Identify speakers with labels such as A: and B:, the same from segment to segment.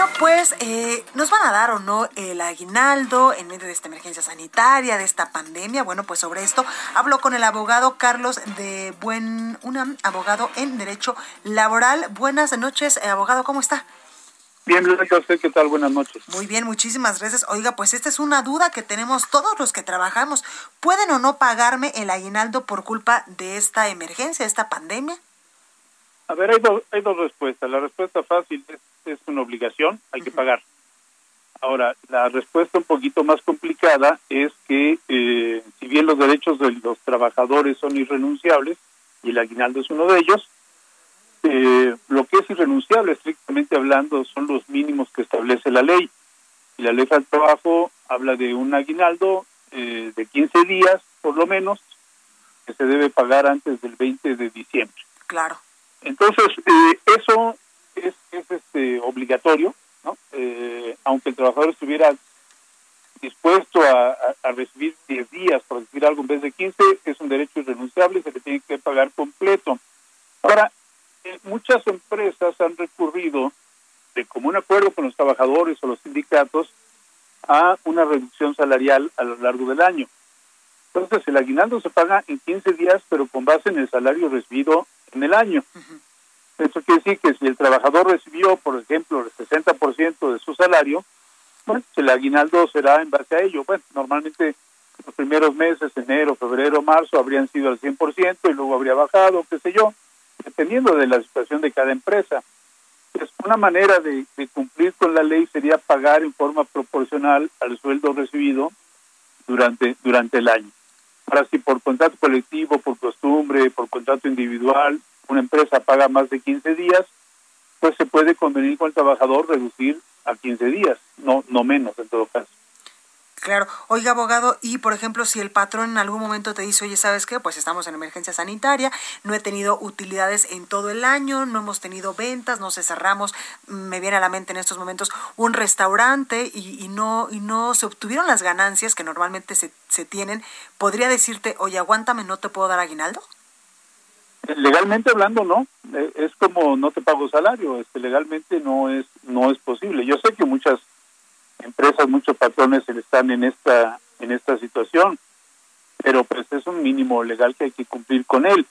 A: Bueno, pues, eh, ¿nos van a dar o no el aguinaldo en medio de esta emergencia sanitaria, de esta pandemia? Bueno, pues sobre esto hablo con el abogado Carlos de Buen, un abogado en Derecho Laboral. Buenas noches, eh, abogado, ¿cómo está?
B: Bien, Blanca, ¿usted qué tal? Buenas noches.
A: Muy bien, muchísimas gracias. Oiga, pues esta es una duda que tenemos todos los que trabajamos. ¿Pueden o no pagarme el aguinaldo por culpa de esta emergencia, esta pandemia?
B: A ver, hay, hay dos respuestas. La respuesta fácil es, es una obligación, hay que pagar. Ahora, la respuesta un poquito más complicada es que eh, si bien los derechos de los trabajadores son irrenunciables, y el aguinaldo es uno de ellos, eh, lo que es irrenunciable, estrictamente hablando, son los mínimos que establece la ley. Y la ley del trabajo habla de un aguinaldo eh, de 15 días, por lo menos, que se debe pagar antes del 20 de diciembre.
A: Claro.
B: Entonces, eh, eso es, es este, obligatorio, ¿no? Eh, aunque el trabajador estuviera dispuesto a, recibir 10 días, por decir algo, en vez de 15, es un derecho irrenunciable, se le tiene que pagar completo. Ahora, eh, muchas empresas han recurrido, de común acuerdo con los trabajadores o los sindicatos, a una reducción salarial a lo largo del año. Entonces, el aguinaldo se paga en 15 días, pero con base en el salario recibido en el año. Eso quiere decir que si el trabajador recibió, por ejemplo, el 60% de su salario, bueno, el aguinaldo será en base a ello. Bueno, normalmente los primeros meses, enero, febrero, marzo, habrían sido al 100% y luego habría bajado, qué sé yo, dependiendo de la situación de cada empresa. Pues una manera de, de cumplir con la ley sería pagar en forma proporcional al sueldo recibido durante, durante el año. Ahora, si por contrato colectivo, por costumbre, por contrato individual, una empresa paga más de 15 días, pues se puede convenir con el trabajador reducir a 15 días, no, no menos en todo caso.
A: Claro. Oiga, abogado, y por ejemplo, si el patrón en algún momento te dice, oye, ¿sabes qué? Pues estamos en emergencia sanitaria, no he tenido utilidades en todo el año, no hemos tenido ventas, no se cerramos, me viene a la mente en estos momentos un restaurante y, y no y no se obtuvieron las ganancias que normalmente se, se tienen, ¿podría decirte, oye, aguántame, no te puedo dar aguinaldo?
B: Legalmente hablando, no. Es como no te pago salario. Este, legalmente no es no es posible. Yo sé que muchas empresas, muchos patrones están en esta en esta situación, pero pues es un mínimo legal que hay que cumplir con él.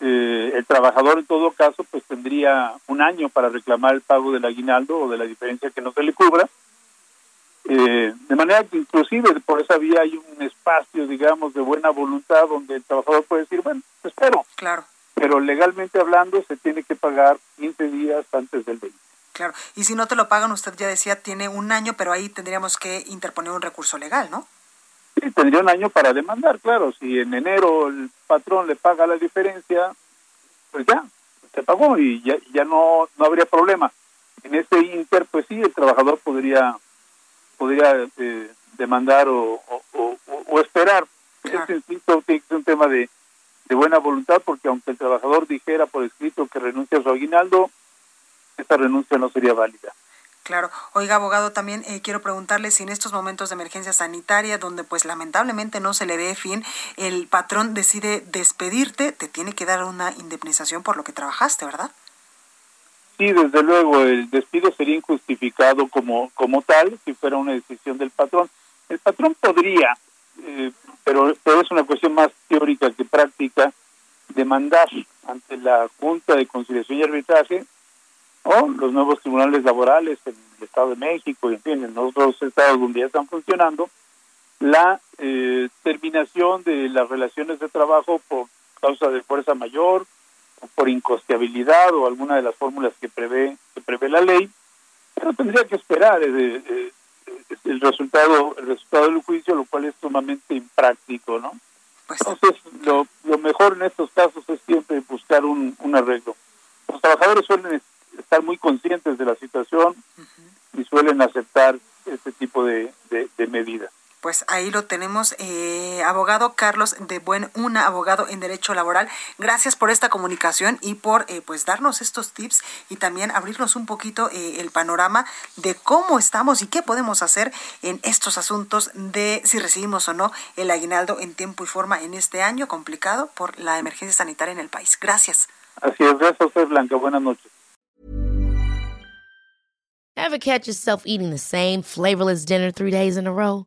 B: Eh, el trabajador en todo caso pues tendría un año para reclamar el pago del aguinaldo o de la diferencia que no se le cubra. Eh, de manera que inclusive por esa vía hay un espacio, digamos, de buena voluntad donde el trabajador puede decir, bueno, espero.
A: Claro.
B: Pero legalmente hablando se tiene que pagar 15 días antes del 20.
A: Claro, y si no te lo pagan, usted ya decía, tiene un año, pero ahí tendríamos que interponer un recurso legal, ¿no?
B: Sí, tendría un año para demandar, claro. Si en enero el patrón le paga la diferencia, pues ya, se pagó y ya, ya no, no habría problema. En ese inter, pues sí, el trabajador podría podría eh, demandar o, o, o, o esperar. Claro. Este que ser un tema de, de buena voluntad, porque aunque el trabajador dijera por escrito que renuncia a su aguinaldo, esta renuncia no sería válida.
A: Claro. Oiga, abogado, también eh, quiero preguntarle si en estos momentos de emergencia sanitaria, donde pues lamentablemente no se le ve fin, el patrón decide despedirte, te tiene que dar una indemnización por lo que trabajaste, ¿verdad?
B: Sí, desde luego, el despido sería injustificado como, como tal si fuera una decisión del patrón. El patrón podría, eh, pero, pero es una cuestión más teórica que práctica, demandar ante la Junta de Conciliación y Arbitraje o los nuevos tribunales laborales en el Estado de México y en fin, en otros estados donde ya están funcionando, la eh, terminación de las relaciones de trabajo por causa de fuerza mayor, o por incosteabilidad o alguna de las fórmulas que prevé que prevé la ley, pero tendría que esperar eh, el resultado el resultado del juicio, lo cual es sumamente impráctico, ¿no?
A: Pues,
B: Entonces, lo, lo mejor en estos casos es siempre buscar un, un arreglo. Los trabajadores suelen estar muy conscientes de la situación y suelen aceptar este tipo de, de medidas.
A: Pues ahí lo tenemos, eh, abogado Carlos de Buen Una, abogado en Derecho Laboral. Gracias por esta comunicación y por eh, pues darnos estos tips y también abrirnos un poquito eh, el panorama de cómo estamos y qué podemos hacer en estos asuntos de si recibimos o no el aguinaldo en tiempo y forma en este año complicado por la emergencia sanitaria en el país. Gracias.
B: Así es, gracias a usted, Blanca. Buenas noches.
C: Ever catch yourself eating the same flavorless dinner three days in a row?